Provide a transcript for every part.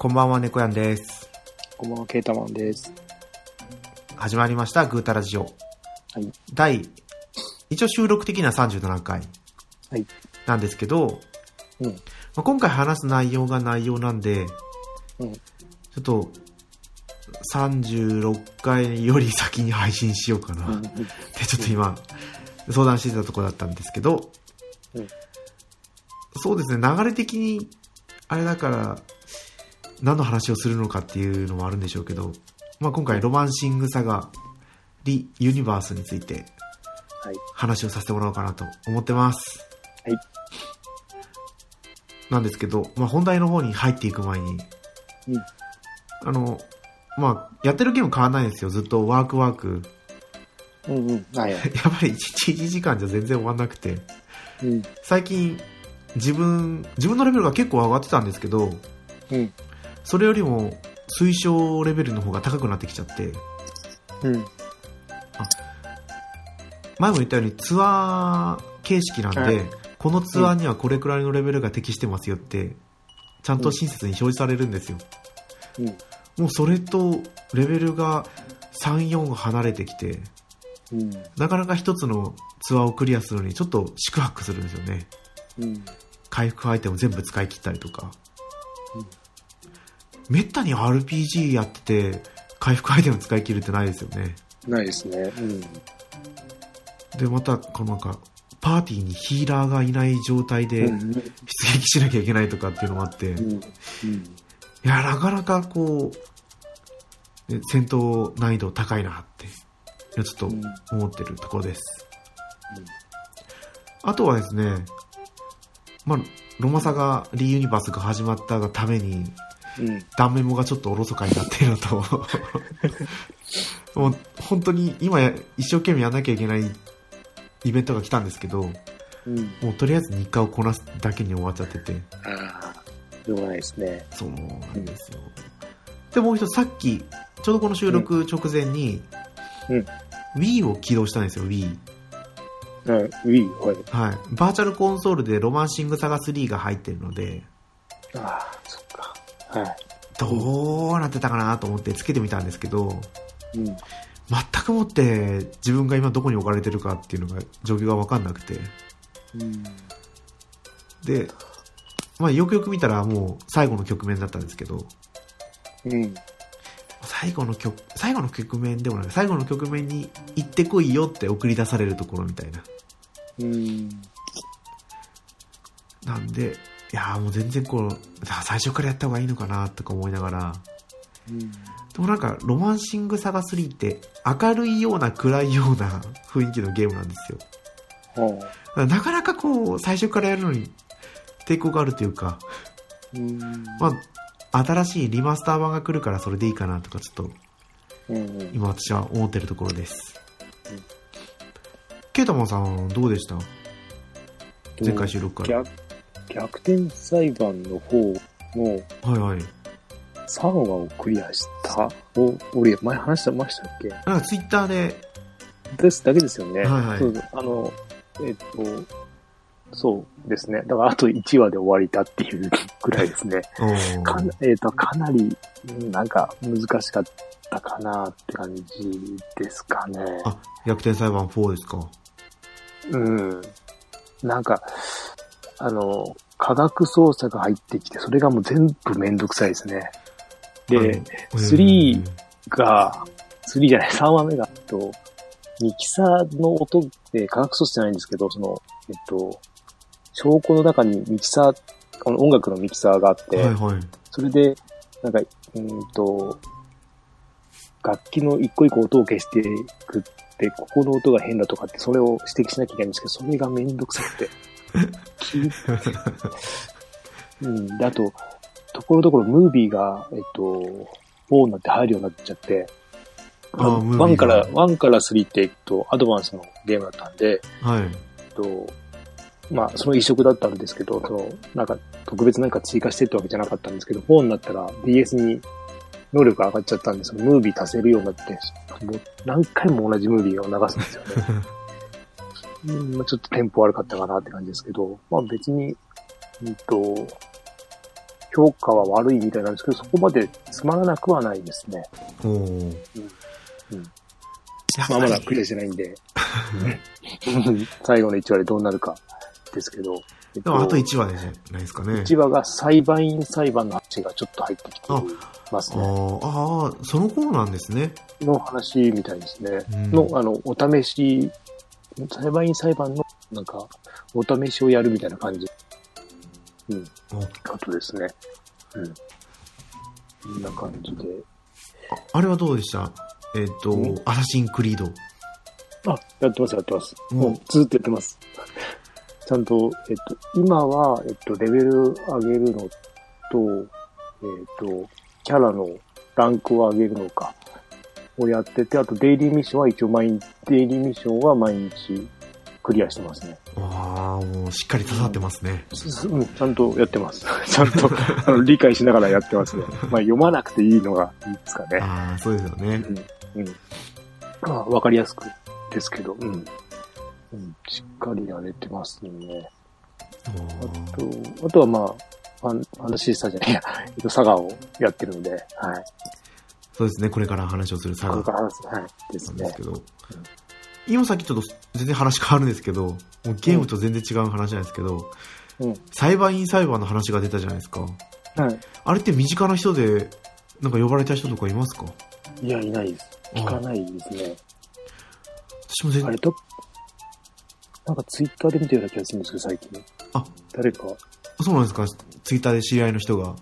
こんばんは、猫やんです。こんばんは、ケータマンです。始まりました、グータラジオ。はい。第、一応収録的には37回はい。なんですけど、うん。まあ、今回話す内容が内容なんで、うん。ちょっと、36回より先に配信しようかな。うん。で、ちょっと今、相談してたところだったんですけど、うんそうですね、流れ的に、あれだから、何の話をするのかっていうのもあるんでしょうけど、まあ、今回、ロマンシングサガ、リ・ユニバースについてはい。話をさせてもらおうかなと思ってます。はい。なんですけど、まあ、本題の方に入っていく前に、うん。あの、まあ、やってるゲーム変わんないんですよ。ずっとワークワーク。うんうん。はい。やっぱり1日1時間じゃ全然終わんなくて、うん。最近自分自分のレベルが結構上がってたんですけどうん。それよりも推奨レベルの方が高くなってきちゃってうん。前も言ったようにツアー形式なんで、はいこのツアーにはこれくらいのレベルが適してますよってちゃんと親切に表示されるんですようん。もうそれとレベルが34離れてきてうん。なかなか一つのツアーをクリアするのにちょっと四苦八苦するんですよねうん。回復アイテム全部使い切ったりとか、うんめったに RPG やってて回復アイテム使い切るってないですよねないですね。うん。でまたこのなんかパーティーにヒーラーがいない状態でうん。出撃しなきゃいけないとかっていうのもあって、いうん。うん。やなかなかこうね戦闘難易度高いなってちょっとうん思ってるところです、あとはですねまあロマサガリユニバースが始まったがためにうん。断面もがちょっとおろそかになっているのと もう本当に今や一生懸命やんなきゃいけないイベントが来たんですけどうん。もうとりあえず日課をこなすだけに終わっちゃっててああ。しょうがないですね。そうなんですよ、でもう一つさっきちょうどこの収録直前に、うん Wii を起動したんですよ Wii うん。ウィー、はい。はいバーチャルコンソールでロマンシングサガ3が入ってるのでああ、そっか。はい。どうなってたかなと思ってつけてみたんですけどうん。全くもって自分が今どこに置かれてるかっていうのが状況が分かんなくてうん。で、まあ、よくよく見たらもう最後の局面だったんですけどうん。最後の局最後の局面でもない最後の局面に行ってこいよって送り出されるところみたいなうん。なんでいやーもう全然こうあ最初からやった方がいいのかなとか思いながらうん。でもなんかロマンシングサガ3って明るいような暗いような雰囲気のゲームなんですよはなかなかこう、最初からやるのに抵抗があるというか、あ。うん。まあ、新しいリマスター版が来るからそれでいいかなとか、ちょっとうん。今私は思ってるところですうん。ケータマンさんどうでした？前回収録から。逆逆転裁判の方のはいはい。3話をクリアした？を、俺、前話してましたっけ？なんかツイッターで、ですだけですよね。はいはいそうあの、えっと、そうですね。だからあと1話で終わりだっていうぐらいですね。おーかえっと、かなり、うんなんか難しかったかなって感じですかね。あ、逆転裁判4ですか？うん。なんか、あの、科学操作が入ってきて、それがもう全部めんどくさいですね。で、あの3が、3じゃない、3話目が、と、ミキサーの音で科学操作じゃないんですけど、その、えっと、証拠の中にミキサー、この音楽のミキサーがあって、はいはい。それで、なんか、うーんと、楽器の一個一個音を消していくって、ここの音が変だとかって、それを指摘しなきゃいけないんですけど、それがめんどくさくて。うん。で、あと、ところどころムービーが、えっと、4になって入るようになっちゃって、あームービーが1から、1から3って、えっと、アドバンスのゲームだったんで、はい。えっと、まあ、その移植だったんですけど、その、なんか、特別何か追加してってわけじゃなかったんですけど、4になったら DS に能力が上がっちゃったんで、そのムービー足せるようになって、もう何回も同じムービーを流すんですよね。うんまあ、ちょっとテンポ悪かったかなって感じですけど、まあ別に、うんと、評価は悪いみたいなんですけど、そこまでつまらなくはないですね。おーまあまだクリアしてないんで、最後の1話でどうなるかですけど、えっでもあと1話でじゃないですかね。1話が裁判員裁判の話がちょっと入ってきてますあね。ーあー、その頃なんですね。の話みたいですね。うんの、あの、お試し、裁判員裁判の、なんか、お試しをやるみたいな感じ。うん、おことですね。うん。こんな感じで。ああれはどうでした？えっ、とうん、アサシンクリード。あ、やってます、やってます。うんもうずっとやってます。ちゃんと、えっと、今は、えっと、レベル上げるのと、えっと、キャラのランクを上げるのか、をやってて、あと、デイリーミッションは一応毎日、デイリーミッションは毎日クリアしてますね。ああ、もうしっかり刺さってますね。うん、ちゃんとやってます。ちゃんとあの理解しながらやってますね。まあ、読まなくていいのがいいですかね。ああ、そうですよね。うん。まあ、わかりやすくですけど、うん。うん、しっかりやれてますね。おあーと、あとはまあ、ファン、ファンタシースターじゃないや、えっと、サガをやってるので、はい。そうですね、これから話をするサガこれから話す、はい。ですねなんですけ。ど、今さっきちょっと全然話変わるんですけど、もうゲームと全然違う話なんですけど、うん。裁判員裁判の話が出たじゃないですか。はい。あれって身近な人で、なんか呼ばれた人とかいますか？いや、いないです。聞かないですね。私も全然、あれと、なんかツイッターで見てるような気がするんですけど、最近。あ、誰か、そうなんですか？ツイッターで知り合いの人が。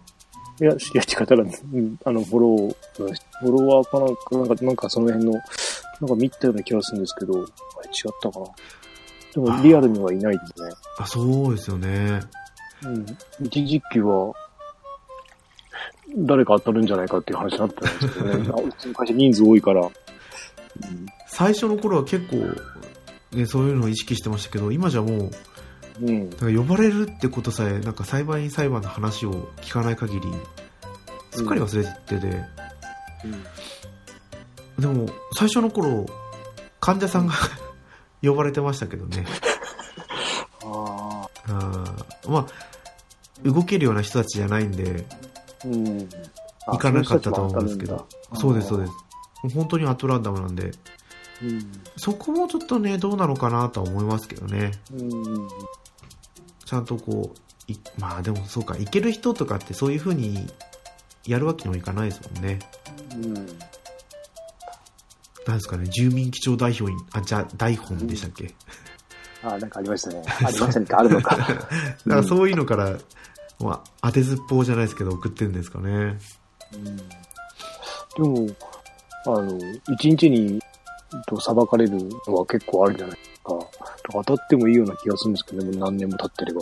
いや、知り合いって方なんです。うん。あの、フォロー、フォロワーかなんか、なんか、その辺の、なんか見たような気がするんですけど、あれ違ったかな。でも、リアルにはいないですね。あ、そうですよね。うん。一時期は、誰か当たるんじゃないかっていう話になってたんですけどね。あうちの会社人数多いから。うん最初の頃は結構、ね、そういうのを意識してましたけど、今じゃもう、うん。なんか呼ばれるってことさえ、なんか裁判員裁判の話を聞かない限り、すっかり忘れてて、でも、最初の頃、患者さんが 呼ばれてましたけどね。ああ。まあ、動けるような人たちじゃないんで、うん。あ行かなかったと思うんですけど。そうです、そうでです。本当にアトランダムなんで、す。うん。そこもちょっとね、どうなのかなとは思いますけどね。うん。ちゃんとこう、いまあでもそうか、行ける人とかってそういう風にやるわけにもいかないですもんね。うん。なんですかね、住民基調代表員、あ、じゃあ、大本でしたっけ、ああ、なんかありましたね。ありましたね。あるのか。だからそういうのから、まあ、当てずっぽうじゃないですけど、送ってるんですかね。でも、あの、一日に、と裁かれるのは結構あるじゃないですか。当たってもいいような気がするんですけどね、もう何年も経ってれば。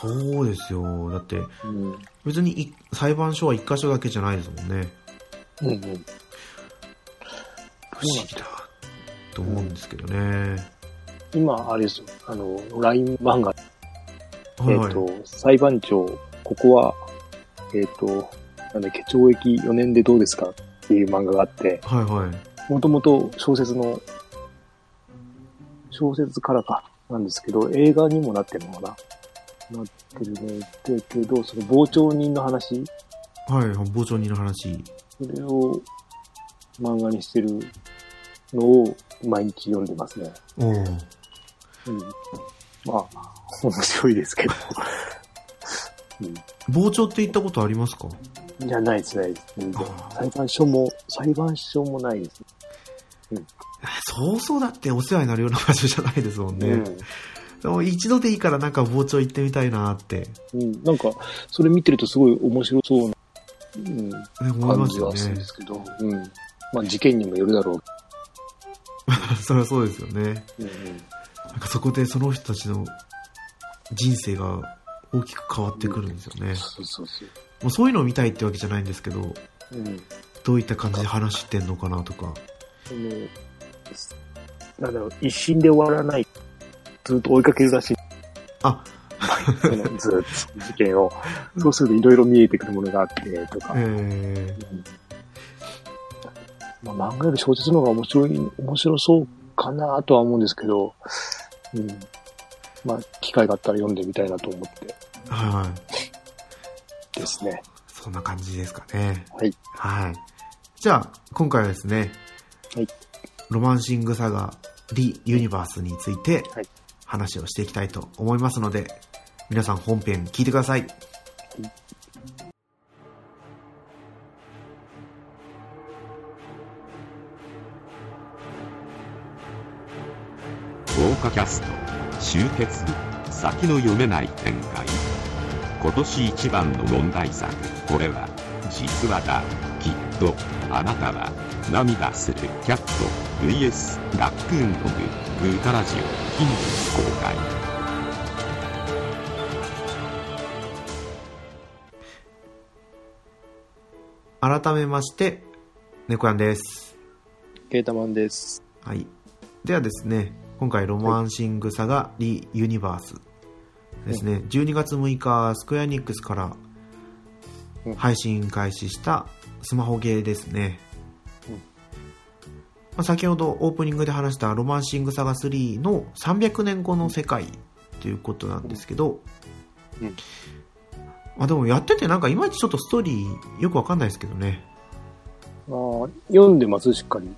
そうですよ。だって、うん。別にい裁判所は一箇所だけじゃないですもんね。うんうん。不思議だ。と思うんですけどね。今、あれですよ。あの、LINE 漫画、はいはい。えっ、と、裁判長、ここは、えっ、と、なんだっけ、懲役4年でどうですかっていう漫画があって、はいはい。もともと小説の、小説からか、なんですけど、映画にもなってるのかななってるね。だけど、その傍聴人の話、はい、傍聴人の話。それを漫画にしてるのを毎日読んでますね。おお。うん。まあ、面白いですけど。傍聴って言ったことありますか？うん。いや、ないです、ないです。裁判所も、裁判所もないです。そうそうだってお世話になるような場所じゃないですもんね。うん。でも一度でいいからなんか傍聴行ってみたいなって、うん。なんか、それ見てるとすごい面白そうな、うん、感じはするんで。すけど、うん。まあ、事件にもよるだろう。それはそうですよね。うんなんかそこでその人たちの人生が大きく変わってくるんですよね。そうそうそう。もうそういうのを見たいってわけじゃないんですけど、うん。どういった感じで話してんのかなとか。その、なんだろう、一心で終わらない。ずっと追いかけるらしい。あ、ずっと事件を。そうするといろいろ見えてくるものがあって、とか。えうんまあ、漫画より小説の方が面白い、面白そうかなとは思うんですけど、うん。まあ、機会があったら読んでみたいなと思って。ー、はいはい。ですね。そんな感じですかね。はい。はい。じゃあ、今回はですね、はい。ロマンシングサガリユニバースについてはい話をしていきたいと思いますので、皆さん本編聞いてください。豪華キャスト集結先の読めない展開。今年一番の問題作これは実話だ。きっとあなたは涙する。キャット VS ラックーンのググータラジオ。近日公開。改めまして、猫やんです。ケータマンです。はい。ではですね、今回ロマンシングサガリユニバースですね、12月6日、スクエアエニックスからうん配信開始したスマホゲーですね。うんまあ、先ほどオープニングで話したロマンシングサガ3の300年後の世界ということなんですけど、うんうんまあでもやっててなんかいまいちちょっとストーリーよくわかんないですけどね。あー読んでます、しっかり。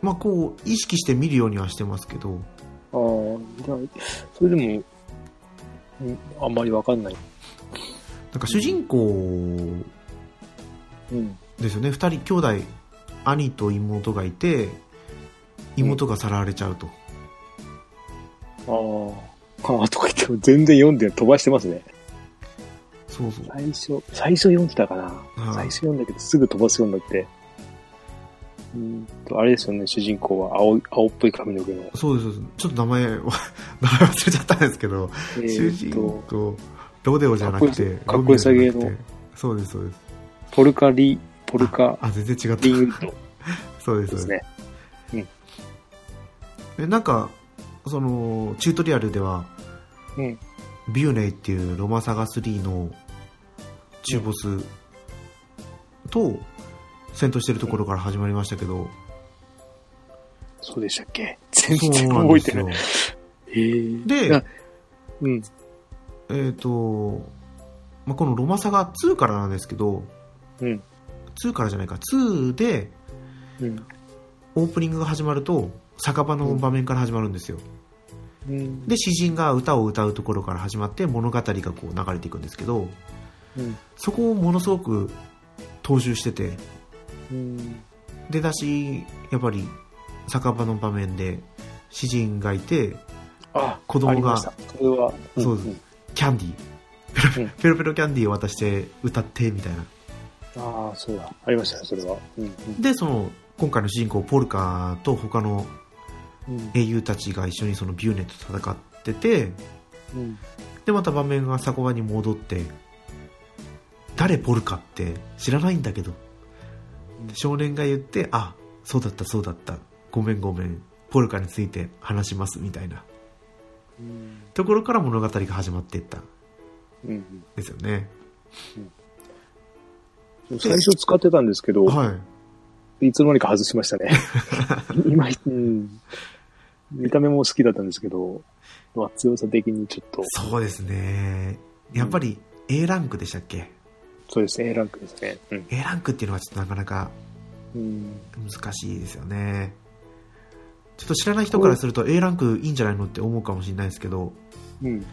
まあこう意識して見るようにはしてますけど、ああ、じゃあ、それでも、うんあんまりわかんない。なんか主人公うん。ですよね二人兄弟兄と妹がいて妹がさらわれちゃうと、ああ、ああ、とか言っても全然読んで飛ばしてますね。そうそう。最初、最初読んでたかな。はい最初読んだけどすぐ飛ばすようになって。うーんと、あれですよね、主人公は青い、青っぽい髪の毛の。そうですそうです。ちょっと名前は 名前忘れちゃったんですけど、え主人公ロデオじゃなくてかっこよ。さロミオじゃなくて。かっそうですそうです。ポルカリ、ポルカあ全然違った。リンウッドそうですそうです。ですね。でなんかそのチュートリアルではうん。ビューネイっていうロマサガ3の中ボスと戦闘してるところから始まりましたけど、そうでしたっけ？全然覚えてない。ええであうん。えっ、と、まあ、このロマサガ2からなんですけど、うん。2からじゃないか、2でうん。オープニングが始まると、酒場の場面から始まるんですよ。うん。で、詩人が歌を歌うところから始まって物語がこう流れていくんですけど、うん。そこをものすごく踏襲してて、うん。で、だし、やっぱり酒場の場面で詩人がいて、あ、子供がそれは、そうですんキャンディー、うんペロペロキャンディーを渡して歌ってみたいな。ああ、そうだ。ありましたね、それは。うん。で、その、今回の主人公ポルカと他のうん。英雄たちが一緒にそのビューネと戦っててうん。でまた場面が酒場に戻って誰ポルカって知らないんだけど。少年が言ってあそうだったそうだった。ごめんごめん。ポルカについて話しますみたいな。うん。ところから物語が始まっていった。んうん。ですよね。最初使ってたんですけど、はい。いつの間にか外しましたね。今、うん。見た目も好きだったんですけど、まあ、強さ的にちょっと、そうですね。やっぱり A ランクでしたっけ？そうですね、A ランクですね。うん。A ランクっていうのはちょっとなかなかうん。難しいですよねちょっと知らない人からすると A ランクいいんじゃないのって思うかもしれないですけどうん。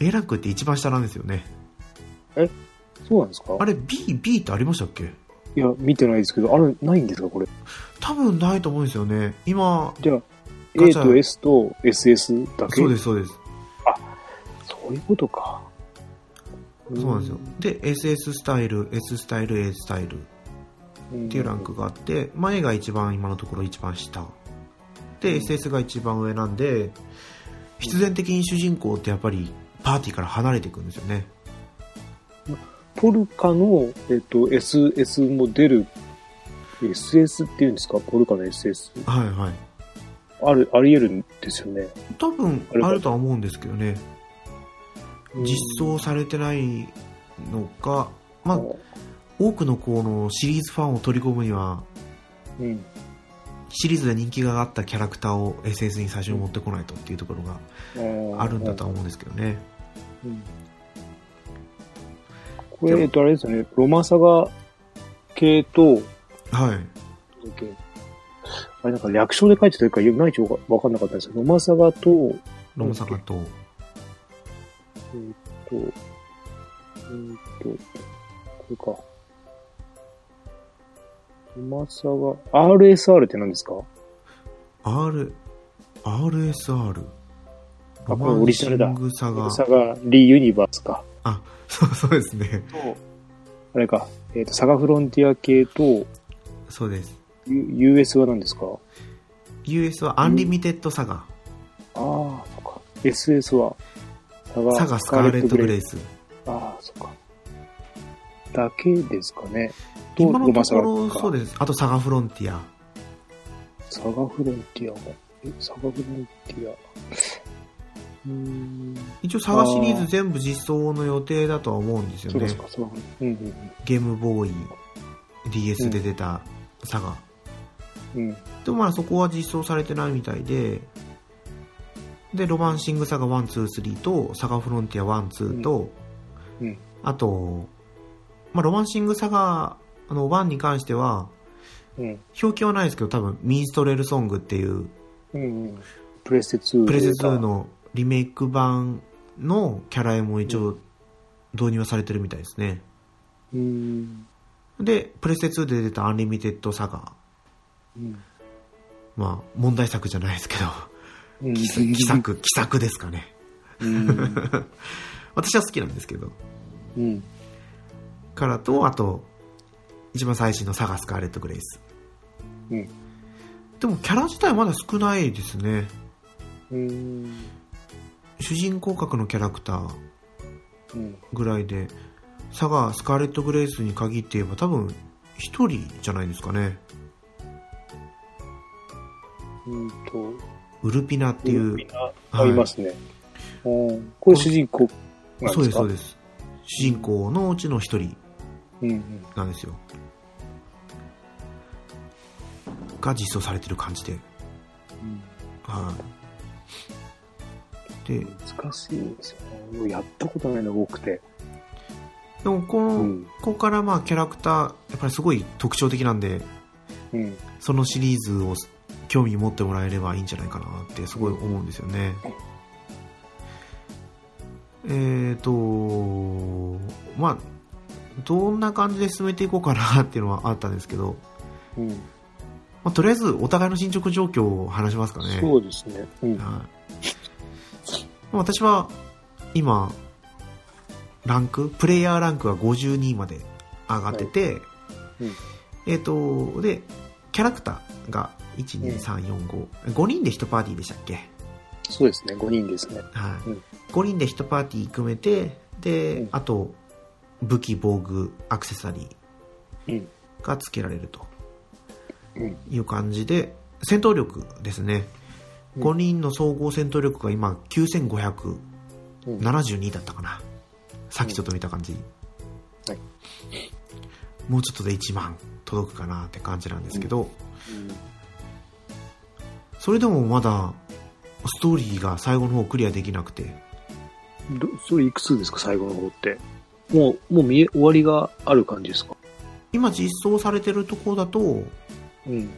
A ランクって一番下なんですよねそうなんですか？あれ B, B ってありましたっけ？いや、見てないですけど、あれ、ないんですかこれ？多分ないと思うんですよね今じゃあ、ガ A と S と SS だけ？そうですそうですそういうことか。そうなんですよ。で SS スタイル S スタイル A スタイルっうん。ていうランクがあって、まあ、A が一番今のところ一番下。で SS が一番上なんで必然的に主人公ってやっぱりパーティーから離れていくんですよね。ポルカの、えっと、SS も出る、SS っていうんですか？ポルカの SS。はいはい。ある、あり得るんですよね。多分あるとは思うんですけどね実装されてないのか、まあ、多くのこのシリーズファンを取り込むにはうん。シリーズで人気があったキャラクターを SS に最初に持ってこないとっていうところがあるんだとは思うんですけどね。うん。これ、えっと、あれですよね、ロマサガ系と、はい。あれなんか略称で書いてたか、いまいちわかんなかったんです。けど、ロマサガと、ロマサガと、えっと、えっと、これか。ロマサガ、RSR って何ですか？R、RSR。あこれオリジナルだサガ。サガリユニバースか。あ、そう そうですね。と、あれか、えっ、と、サガフロンティア系と、そうです。U- US は何ですか？US はアンリミテッドサガ。ああ、そっか。SS は、サガサガスカーレット・グレイス。ああ、そっか。だけですかね。と今のところそうです。あとサガフロンティア。サガフロンティアも。え、サガフロンティア。うーん。一応サガシリーズ全部実装の予定だとは思うんですよねそうです。か、ゲームボーイ、DS で出たサガ。うん。うん。でもまだそこは実装されてないみたいで、で、ロマンシングサガ1、2、3と、サガフロンティア1、2と、うん。あと、まあ、ロマンシングサガあの1に関しては、うん。表記はないですけど、多分、ミンストレルソングっていう、うんうん。プレステ2プレステ2のリメイク版のキャラ絵も一応導入はされてるみたいですね。うーん。で、プレステ2で出たアンリミテッドサガ。うん。まあ、問題作じゃないですけど、うん。奇奇作、奇作ですかね。うん。私は好きなんですけど。うん。からと、あと、一番最新のサガスカーレット・グレイス。うん。でも、キャラ自体はまだ少ないですね。うん。主人公格のキャラクターうん。ぐらいで、サガ、スカーレット・グレイスに限って言えば多分、一人じゃないですかね。うんと、ウルピナっていう、みんなありますね。うんこれ主人公なんそうですす、でかそうです。主人公のうちの一人うんうん。なんですよ。が実装されてる感じで。はい。で、難しいですよね。やったことないのが多くて。でもこの、うん。ここからまあキャラクター、やっぱりすごい特徴的なんで、うん。そのシリーズを興味持ってもらえればいいんじゃないかなってすごい思うんですよね。えーと、まあ、どんな感じで進めていこうかなっていうのはあったんですけど、うん。まあ、とりあえずお互いの進捗状況を話しますかね。そうですね。うん。はいまあ私は今、ランク、プレイヤーランクが52まで上がってて、うんえっ、と、で、キャラクターが1、2、3、4、5、5人で1パーティーでしたっけ？そうですね。5人ですね。はい。うん5人で1パーティー組めて、で、うんあと、武器、防具、アクセサリうん。ーが付けられるとうん。いう感じで、戦闘力ですね。うん5人の総合戦闘力が今9572うん。だったかな。さっきちょっと見た感じ。はいもうちょっとで1万届くかなって感じなんですけど、それでもまだストーリーが最後の方クリアできなくて、どそれいくつですか最後の方って？もう、もう見え、終わりがある感じですか？今実装されてるところだと、うん。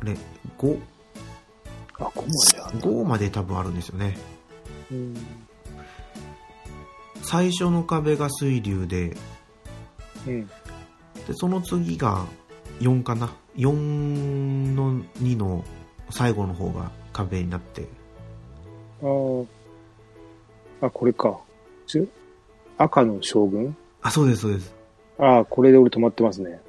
あれ、5、あ、5まである。5まで多分あるんですよね。うん。最初の壁が水流で、うん。で、その次が4かな？4の2の最後の方が壁になって、ああ。あ、これか。ち赤の将軍？あ、そうです、そうです。ああ、これで俺止まってますね。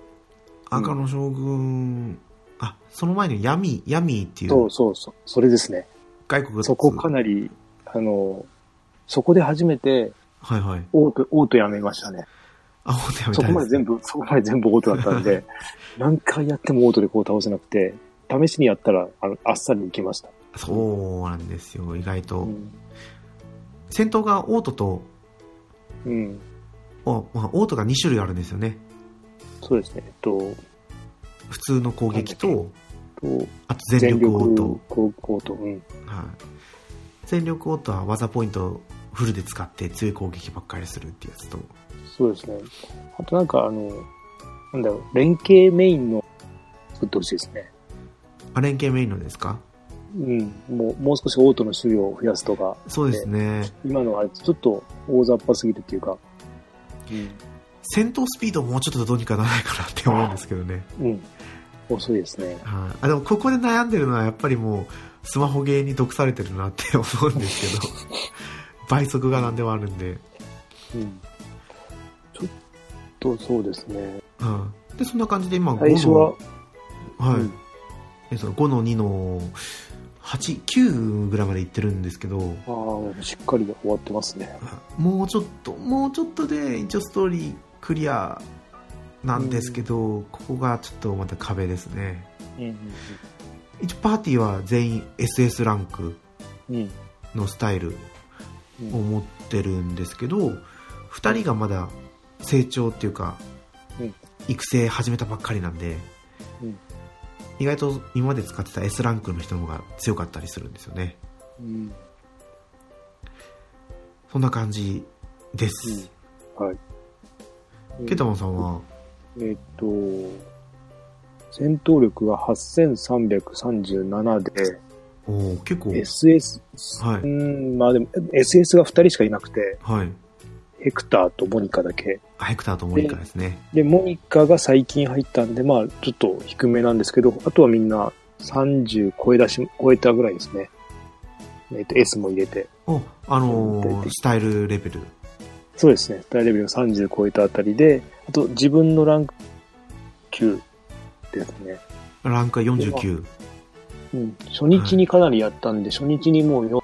赤の将軍、あ、その前に闇、闇っていそううそうそう。それですね。外国そこかなり、あの、そこで初めて、はいはい。オート、オートやめましたね。あ、ほんとやめそたいです。こまで全部、そこまで全部オートだったんで、何回やってもオートでこう倒せなくて、試しにやったら、あの、あっさりいきました。そうなんですよ、意外と。うん。戦闘がオートと、うん。おまあ、オートが2種類あるんですよね。そうですね。えっと、普通の攻撃と、とあと全力オート。全力オート。うん。はい。全力オートは技ポイントフルで使って強い攻撃ばっかりするってやつと、そうですね。あとなんかあの、なんだろう、連携メインの作ってほしいですね。あ連携メインのですか？うん。もう、もう少しオートの種類を増やすとか、そうですね。今のあれちょっと大雑把すぎるっていうか、うん。戦闘スピードもうちょっとどうにかならないかなって思うんですけどね。うん。遅いですね。はい、あでもここで悩んでるのはやっぱりもうスマホゲーに毒されてるなって思うんですけど 倍速が何でもあるんで、うん。ちょっとそうですね。うん、でそんな感じで今最初は、5の,、はいうんでその5の2の89ぐらいまでいってるんですけどああ、しっかり終わってますね。もうちょっともうちょっとで一応ストーリークリアなんですけど、ここがちょっとまた壁ですねうん。一応パーティーは全員 SS ランクうん。のスタイルうんを持ってるんですけど2人がまだ成長っていうか、うん育成始めたばっかりなんで、うん意外と今まで使ってた S ランクの人の方が強かったりするんですよね。うん。そんな感じです、はい。ケタマンさんは？えっと、戦闘力が8337で、おー結構。SS、はい。うん、まあでも、SS が2人しかいなくて、はいヘクターとモニカだけ。あヘクターとモニカですねで、モニカが最近入ったんで、まあ、ちょっと低めなんですけど、あとはみんな30超え出し、超えたぐらいですね。えっと、S も入れて。おあのースタイルレベルそうですね。大レベルが30超えたあたりで、あと自分のランク9ですね。ランクは49うん。初日にかなりやったんで、初日にもうよ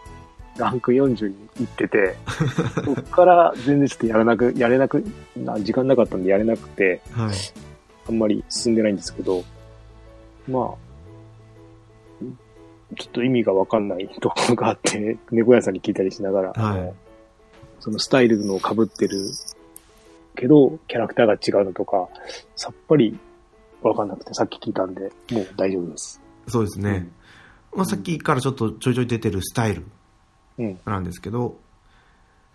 ランク40に行ってて、そっから全然ちょっとやらなく、やれなく、な時間なかったんでやれなくて、はいあんまり進んでないんですけど、まあ、ちょっと意味がわかんない ところがあって、猫屋さんに聞いたりしながら、はいそのスタイルの被ってるけど、キャラクターが違うのとか、さっぱりわかんなくて、さっき聞いたんで、もう大丈夫です。そうですね、まあ、さっきからちょっとちょいちょい出てるスタイルうん。なんですけど、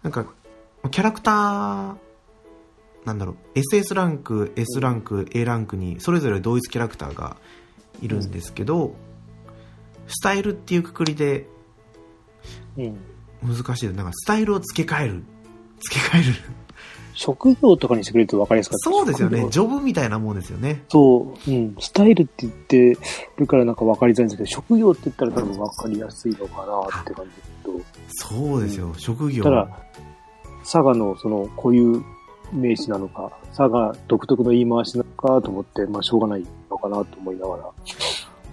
なんか、キャラクター、なんだろう、SS ランク、S ランク、A ランクに、それぞれ同一キャラクターがいるんですけど、スタイルっていうくくりでうん。難しい。なんか、スタイルを付け替える。付け替える。職業とかにしてくれるとわかりやすかった。そうですよね。ジョブみたいなもんですよね。そう、うん。スタイルって言ってるからなんかわかりづらいんですけど、職業って言ったら多分わかりやすいのかなって感じですけど、そうですよ。職業。ただ、佐賀のその固有名詞なのか、佐賀独特の言い回しなのかと思って、まあしょうがないのかなと思いながら。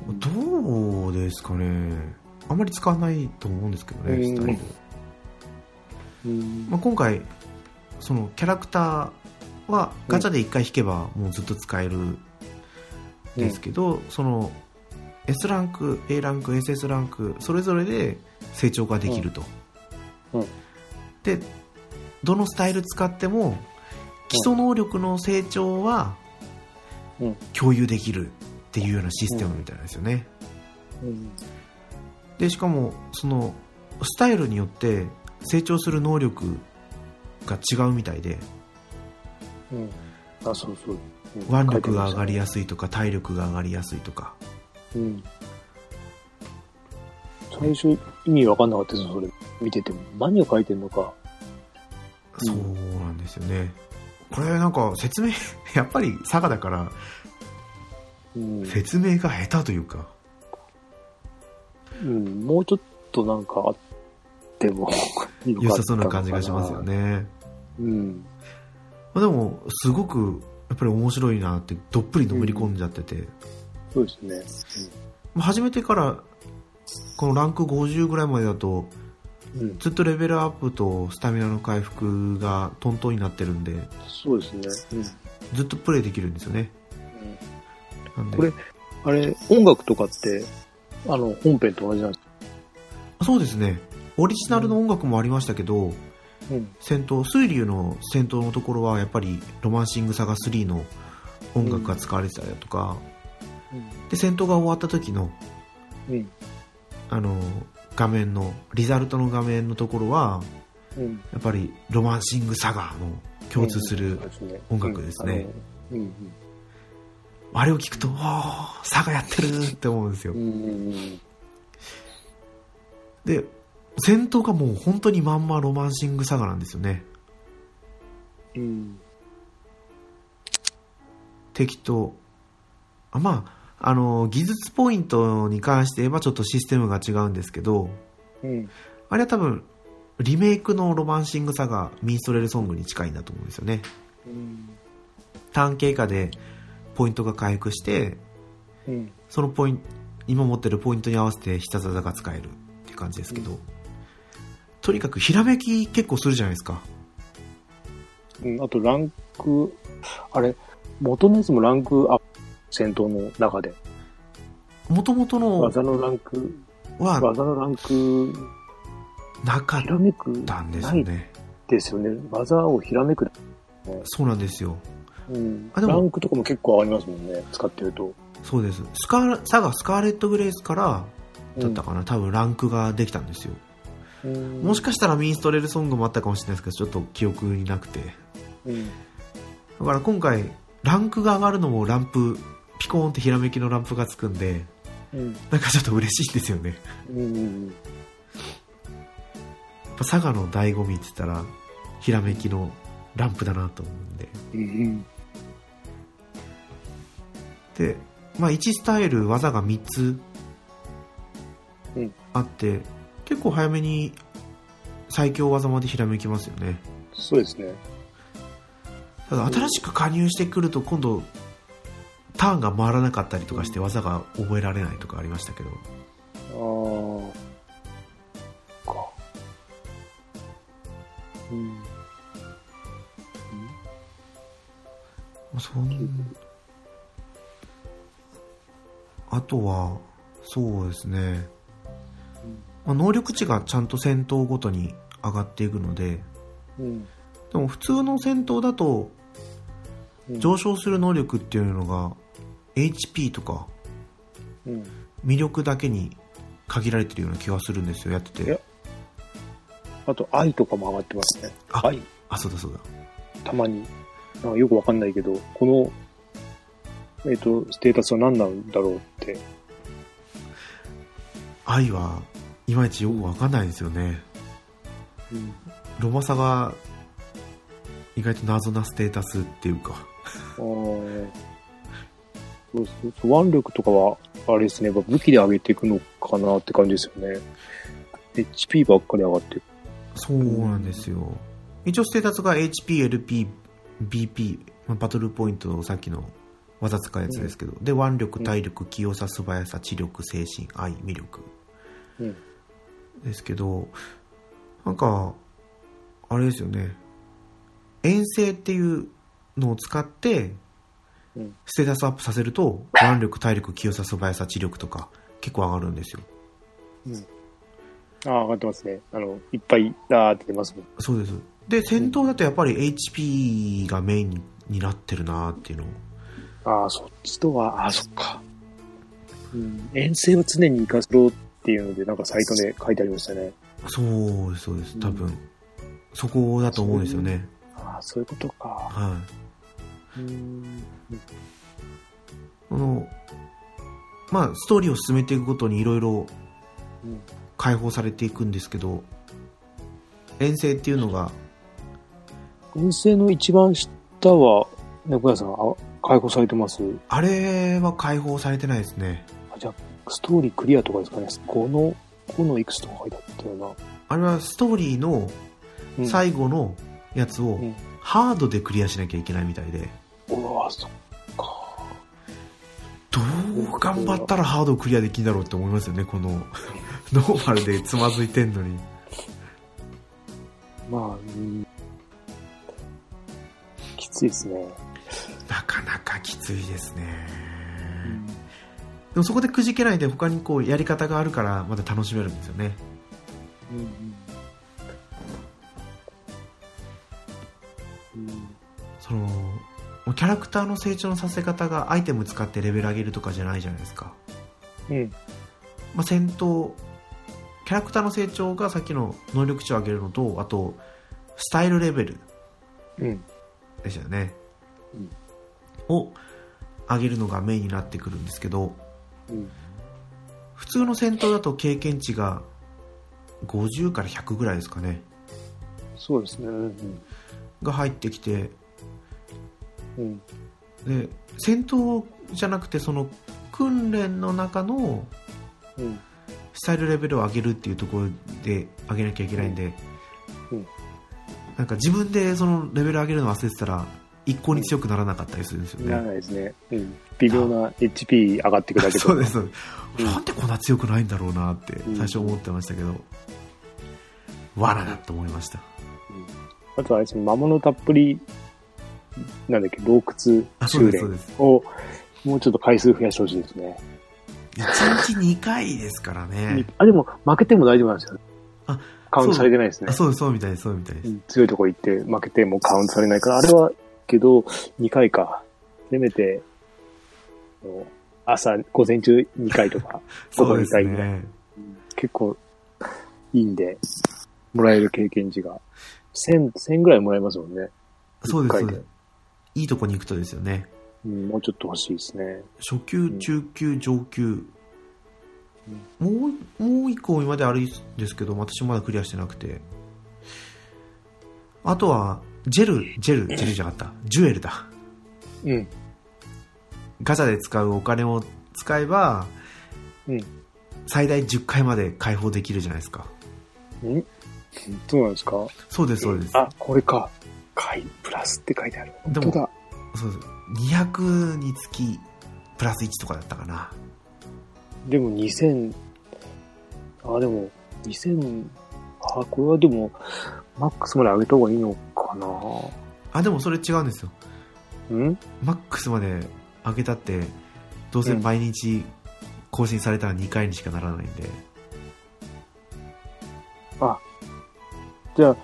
どうですかね。あんまり使わないと思うんですけどね、うんスタイル。うんまあ、今回そのキャラクターはガチャで1回引けばもうずっと使えるんですけど、その S ランク A ランク SS ランクそれぞれで成長ができると、うん。うんでどのスタイル使っても基礎能力の成長はうん。共有できるっていうようなシステムみたいなんですよね、うん。でしかもそのスタイルによって成長する能力が違うみたいで。うん。あ、そうそう。うん。腕力が上がりやすいとか体力が上がりやすいとか。うん。最初意味わかんなかったですよ、それ。見てても。何を書いてるのか。うんそうなんですよねこれなんか説明 やっぱり佐賀だからうん。説明が下手というかうん、もうちょっとなんかあっても よ良さそうな感じがしますよ。ねうん。まあでもすごくやっぱり面白いなってどっぷりのめり込んじゃってて、そうですね。まあ始めてからこのランク50ぐらいまでだとうん。ずっとレベルアップとスタミナの回復がトントンになってるんでそうですね。ずっとプレイできるんですよね。なんで。これあれ、音楽とかって、あの、本編と同じなんですそうですね。オリジナルの音楽もありましたけど、うん。戦闘水流の戦闘のところはやっぱりロマンシングサガ3の音楽が使われてたりだとか、で戦闘が終わった時のうん。あの画面のリザルトの画面のところはうん。やっぱりロマンシングサガの共通する、音楽ですね。うんうんあれを聞くと、わあ、サガやってるって思うんですよで、戦闘がもう本当にまんまロマンシングサガなんですよね。うん。敵と、あまあ、あの、技術ポイントに関して言えばちょっとシステムが違うんですけど、うん。あれは多分、リメイクのロマンシングサガ、ミンストレルソングに近いんだと思うんですよね。うん。ターン経過でポイントが回復して、うん。そのポイント、今持ってるポイントに合わせて必殺技が使えるっていう感じですけど、とにかくひらめき結構するじゃないですか。うん。あと、ランク、あれ、元のやつもランクアップ、戦闘の中で。元々の技のランク、は技のランク、なかったんですよね。ですよね。技をひらめく。そうなんですよ。うん。あでもランクとかも結構上がりますもんね。使ってると。そうです。スカーサガスカーレット・グレイスからだったかな、多分ランクができたんですよ。うん。もしかしたらミンストレルソングもあったかもしれないですけど、ちょっと記憶になくて。うん。だから今回、ランクが上がるのもランプ、ピコーンってひらめきのランプがつくんで、うん。なんかちょっと嬉しいんですよね。うん。やっぱサガの醍醐味って言ったら、ひらめきのランプだなと思うんで。うん。で、まあ1スタイル技が3つうんあって、結構早めに最強技までひらめきますよね。そうですね。ただ新しく加入してくると今度ターンが回らなかったりとかして技が覚えられないとかありましたけど、ああ。か。うん。まあそんあとはそうですね、まあ、能力値がちゃんと戦闘ごとに上がっていくのでうん。でも普通の戦闘だとうん上昇する能力っていうのが HP とかうん。魅力だけに限られてるような気がするんですよやっててあと、愛とかも上がってますね。あ愛、あそうだそうだたまに。なんかよくわかんないけど、この、えっ、と、ステータスは何なんだろうって。愛はいまいちよくわかんないですよねうん。ロマサが意外と謎なステータスっていうかああ。そうそうそう。腕力とかは、あれですね、武器で上げていくのかなって感じですよね。HP ばっかり上がって。そうなんですよ一応ステータスが HP、LP、BP、まあバトルポイントさっきの技使うやつですけど、で腕力、体力、器用さ、素早さ、知力、精神、愛、魅力うん。ですけどなんかあれですよね遠征っていうのを使ってうんステータスアップさせると腕力、体力、器用さ、素早さ、知力とか結構上がるんですよああ、上がってますね。あの、いっぱい、ダーって出ますもん。そうですで戦闘だとやっぱり HP がメインにになってるなっていうのをああ、そっちとは、ああ、そっか。うん。遠征は常に活かせろっていうので、なんかサイトで書いてありましたね。そうですそうです多分、うんそこだと思うんですよねああ、そういうことか。はいうん。このまあストーリーを進めていくごとにいろいろうん解放されていくんですけど遠征っていうのが。遠征の一番下は、猫屋さん、あ解放されてます？あれは解放されてないですね。あ、じゃあ、ストーリークリアとかですかね。5の、5のいくつとか書いてあったよあれはストーリーの。最後のやつをうん。ハードでクリアしなきゃいけないみたいでそっか。どう頑張ったらハードをクリアできるんだろうって思いますよねこの ノーマルでつまずいてんのにまあ、うん。きついですね。なかなかきついですね、うんでもそこでくじけないで他にこうやり方があるからまだ楽しめるんですよねうんうんそのキャラクターの成長のさせ方がアイテム使ってレベル上げるとかじゃないじゃないですか、うん。まあ、戦闘キャラクターの成長がさっきの能力値を上げるのとあとスタイルレベルうん。でしたよね、を上げるのがメインになってくるんですけどうん。普通の戦闘だと経験値が50から100ぐらいですかねそうですね。うん。が入ってきてうん。で戦闘じゃなくてその訓練の中のうん。スタイルレベルを上げるっていうところで上げなきゃいけないんで、うん。なんか自分でそのレベル上げるの忘れてたら一向に強くならなかったりするんですよならね、ないですね。うん。微妙な HP 上がっていくだけ そうですなんでこんな強くないんだろうなってうん。最初思ってましたけど、罠だと思いました。あとはあれですね、魔物たっぷり、なんだっけ、洞窟修練を、もうちょっと回数増やしてほしいですね。1日2回ですからねあ、でも、負けても大丈夫なんですよ。あカウントされてないですねあ。そうそうみたいですそうみたいです、うん強いとこ行って負けてもカウントされないから、あれは、けど、2回か。せめて、朝、午前中2回とか、午後2そうです回ぐらい。ね結構、いいんで、もらえる経験値が。1000、1000ぐらいもらえますもんね。そうですそうですいいとこに行くとですよねうん、もうちょっと欲しいですね。初級、中級、上級、もう、もう一個今まであるんですけど、私まだクリアしてなくて。あとは、ジェル、ジェル、ジェルじゃなかった。ジュエルだ。うん。ガチャで使うお金を使えば、うん。最大10回まで解放できるじゃないですか。んそうなんですか？そうです、そうです。あ、これか。回、プラスって書いてある。でも本当だ。そうです。200につき、プラス1とかだったかな。でも2000、あ、でも、2000、あ、これはでも、マックスまで上げた方がいいのかなあ、でもそれ違うんですよ。ん？マックスまで上げたって、どうせ毎日更新されたら2回にしかならないんで。あ、じゃあ、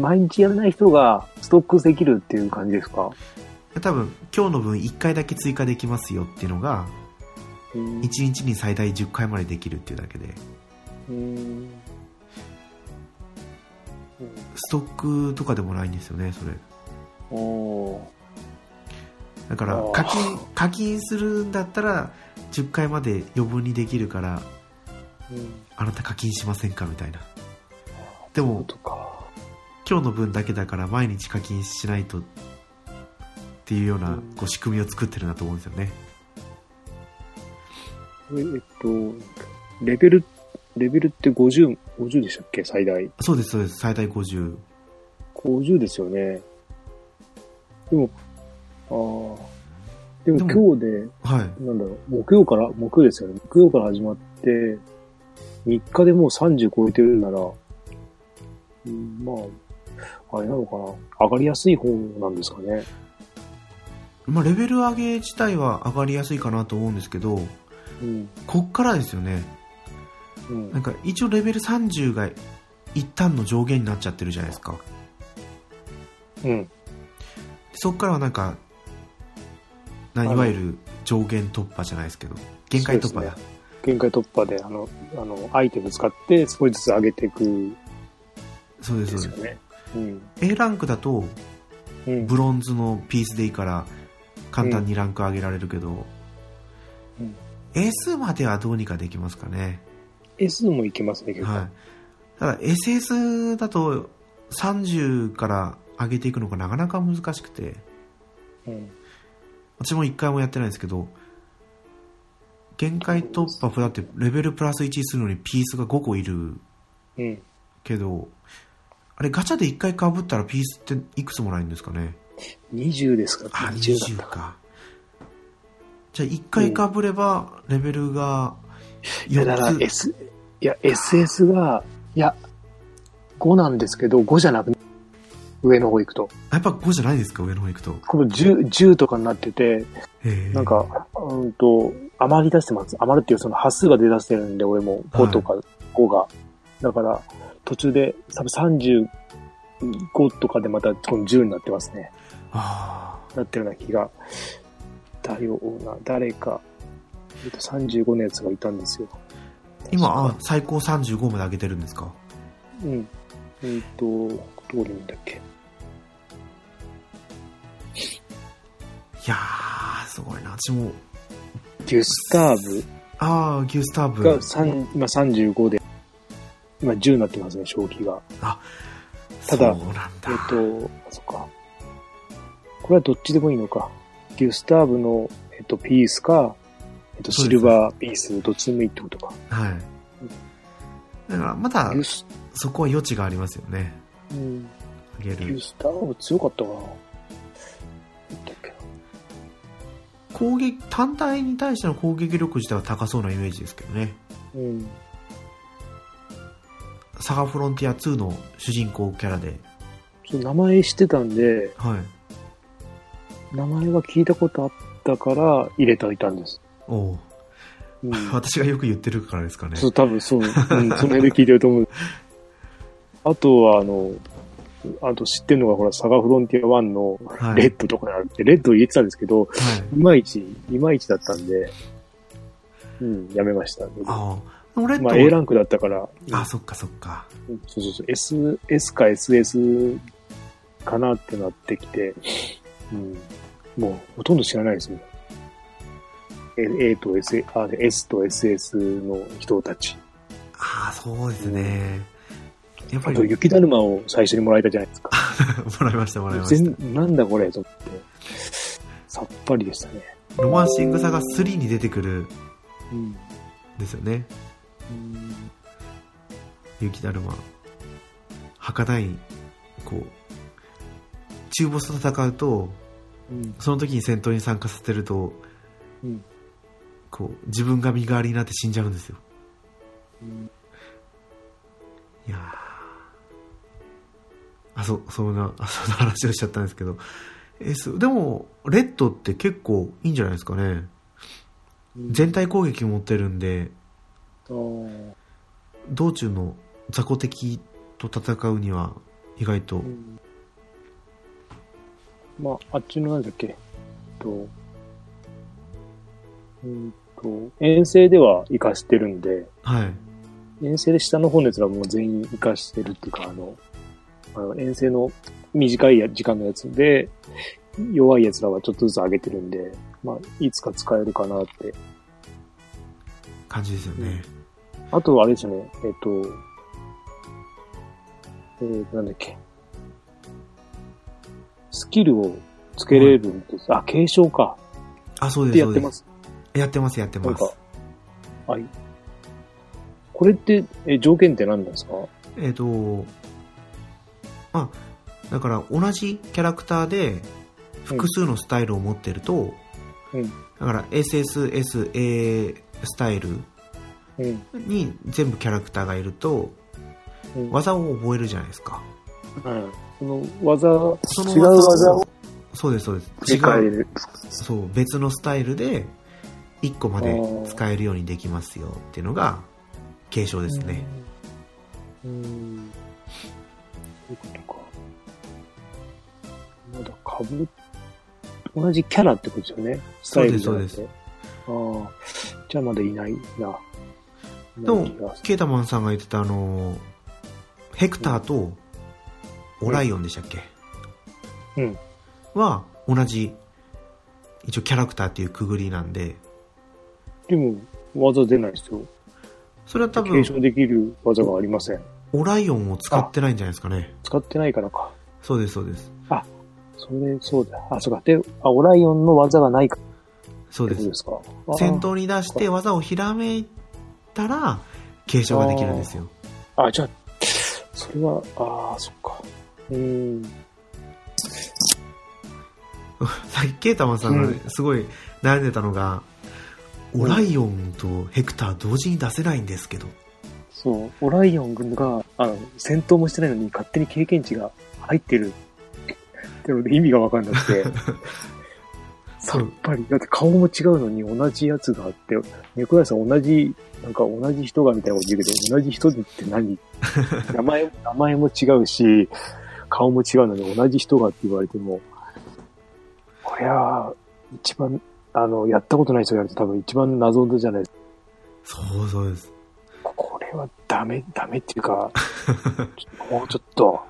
毎日やらない人がストックできるっていう感じですか？多分、今日の分1回だけ追加できますよっていうのが、うん。1日に最大10回までできるっていうだけで、うん。ストックとかでもないんですよね、それ。だから課金、課金するんだったら、10回まで余分にできるから、うん。あなた課金しませんか？みたいな。でも、とか。今日の分だけだから毎日課金しないとっていうようなうんこう仕組みを作ってるなと思うんですよね。ええっと、レベル、レベルって50、50でしたっけ？最大。そうです、そうです。最大50。50ですよね。でも、ああ。でも今日で、はい。なんだろう、木曜から、木曜ですよね。木曜から始まって、3日でもう30超えてるなら、うん、まあ、あれなのかな？上がりやすい方なんですかね。まあ、レベル上げ自体は上がりやすいかなと思うんですけど、うん。こっからですよね。うんなんか一応レベル30が一旦の上限になっちゃってるじゃないですか。うん。そっからはなんか、ないわゆる上限突破じゃないですけど、限界突破だ。限界突破で、あの、あの、アイテム使って少しずつ上げていくんそうです、そうです。ね。うん。A ランクだと、うん。ブロンズのピースでいいから、簡単にランク上げられるけど、うん S まではどうにかできますかね。S もいけますね、結構。はい。ただ SS だと30から上げていくのがなかなか難しくて、うん。私も一回もやってないですけど、限界突破だってレベルプラス1するのにピースが5個いるうん。あれガチャで1回被ったらピースっていくつもらえるんですかね？20ですから、あ、20 20だったか。か。じゃあ1回被ればレベルがいや、だから4つ。S、いや、SS が、いや、5なんですけど、5じゃなく上の方行くと。やっぱ5じゃないですか上の方行くと。この10、10とかになってて、なんか、うんと、余り出してます。余るっていうその端数が出だしてるんで、俺も5とか5が。だから、途中で、多分35とかでまたこの10になってますね。あなってるような気が。だような、誰か、えっと、35のやつがいたんですよ。今、あ、最高35まで上げてるんですか？うん。えっ、と、どこで見たっけ？いやー、すごいな。私も、ギュスターブ？あー、ギュスターブ。が三今35で、今10になってますね、正気が。ただだ。えっ、と、そっか。これはどっちでもいいのか。ギュスターブの、えっ、と、ピースか、えっ、と、シルバーピース、どっちでもいいってことか。はい。だから、まだそこは余地がありますよね。うん、上げるギュ。スターブ強かったかな攻撃、単体に対しての攻撃力自体は高そうなイメージですけどね。うん。サガフロンティア2の主人公キャラで、ちょっと名前知ってたんで、はい。名前が聞いたことあったから入れておいたんです。おううん。私がよく言ってるからですかね。そう、多分そう、うん、その辺で聞いてると思う。あとは、あの、あと知ってるのが、ほら、サガフロンティア1のはいレッドとかあって、レッド入れてたんですけど、はい。いまいち、いまいちだったんで、うん、やめました。ああ。俺と、まあ、A ランクだったから、あ、そっかそっか。うんそうそうそう、S、S か SS かなってなってきて、うん、もう、ほとんど知らないですよ。A, と S, あ S と SS の人たち。ああ、そうですね。やっぱあと、り、雪だるまを最初にもらえたじゃないですか。もらいました、もらいました。全なんだこれと思って、さっぱりでしたね。ロマンシングサガ3に出てくるうん。んですよね。雪だるま。儚い、こう、中ボスと戦うと、うん。その時に戦闘に参加させると、うん。こう、自分が身代わりになって死んじゃうんですよ。うんいやーあ、そ、そんな、あそんな話をしちゃったんですけど。え、そう、でも、レッドって結構いいんじゃないですかね。全体攻撃持ってるんで、道中の雑魚敵と戦うには意外と、うんまあ、あっちのなんだっけ、えっと、うんと、遠征では活かしてるんで、はい。遠征で下の方のやつらもう全員活かしてるっていうか、あの、あの遠征の短いや時間のやつで、弱いやつらはちょっとずつ上げてるんで、まあ、いつか使えるかなって。感じですよね。あと、あれですよね、えっと、えー、なんだっけ。スキルをつけれるんです。あ、継承か。あ、そうっです、そうです。てやってます。やってます、やってますはい。これって、え、条件って何なんですか？えっ、と、あ、だから同じキャラクターで複数のスタイルを持ってると、うんだから SSSA スタイルうん。に全部キャラクターがいると、うん。技を覚えるじゃないですか。うん。その技、その違う技をそうです、そうです。違う、る。そう、別のスタイルで1個まで使えるようにできますよっていうのが継承ですね。うん。うん。そういうことか。まだかぶ、同じキャラってことですよね。スタイルじゃなくて。そうああ。じゃあまだいないな。でもケータマンさんが言ってたあの、ヘクターとオライオンでしたっけ？うん。は同じ、一応キャラクターっていうくぐりなんで、でも、技出ないですよ。それは多継分、承できる技がありません。オライオンを使ってないんじゃないですかね。使ってないからか。そうです、そうです。それ、そうだ。あ、そうか。で、あ、オライオンの技がないかそうです戦闘に出して技をひらめいたら、継承ができるんですよ。あ、じゃあ、それは、ああ、そっか。うーん。さっきケータマンさんがねすごい悩んでたのが、オライオンとヘクター同時に出せないんですけど、そう、オライオン軍が、あの、戦闘もしてないのに勝手に経験値が入ってる。ってので意味がわかんなくて。さっぱり。だって顔も違うのに同じやつがあって、猫屋さん同じ、なんか同じ人がみたいなこと言うけど、同じ人って何？名前、名前も違うし、顔も違うのに同じ人がって言われても、これは、一番、あの、やったことない人がやると多分一番謎じゃない？ですか。そうそうです。れはダメ、ダメっていうか、もうちょっと、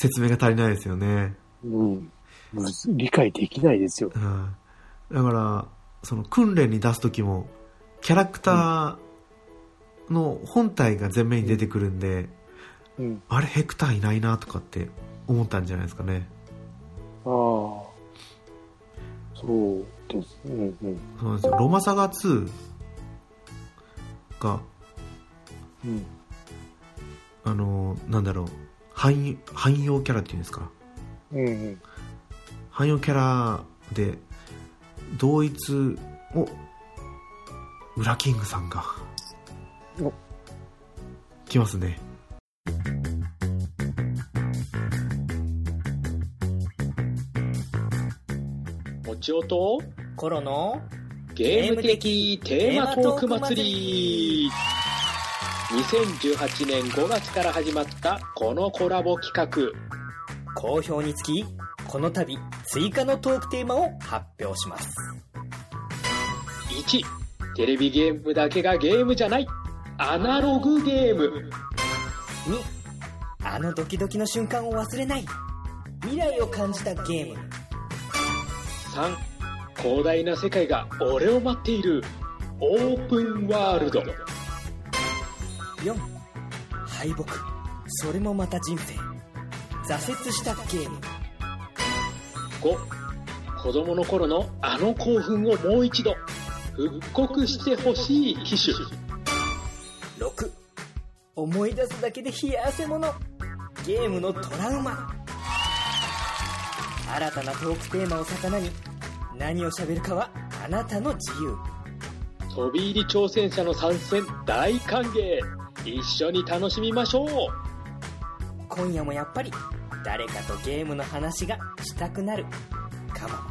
説明が足りないですよね。うん、理解できないですよ。うん。だから、その訓練に出すときも、キャラクターの本体が前面に出てくるんで、うん。あれヘクターいないなとかって思ったんじゃないですかね。ああ。そうです。うんうん。そうなんですよ。ロマサガ2が、うん。あの、なんだろう、汎汎用キャラっていうんですか。うんうん。汎用キャラで、同一を、ウラキングさんが。お、来ますね。もちおとコロのゲーム的テーマトーク祭り。2018年5月から始まったこのコラボ企画。好評につきこの度追加のトークテーマを発表します。1テレビゲームだけがゲームじゃない。アナログゲーム。2あのドキドキの瞬間を忘れない。未来を感じたゲーム。3広大な世界が俺を待っている。オープンワールド。4敗北。それもまた人生。挫折したゲーム5子供の頃のあの興奮をもう一度復刻してほしい機種。6思い出すだけで冷や汗もの。ゲームのトラウマ。新たなトークテーマを魚に何を喋るかはあなたの自由。飛び入り挑戦者の参戦大歓迎。一緒に楽しみましょう。今夜もやっぱり誰かとゲームの話がしたくなる。かも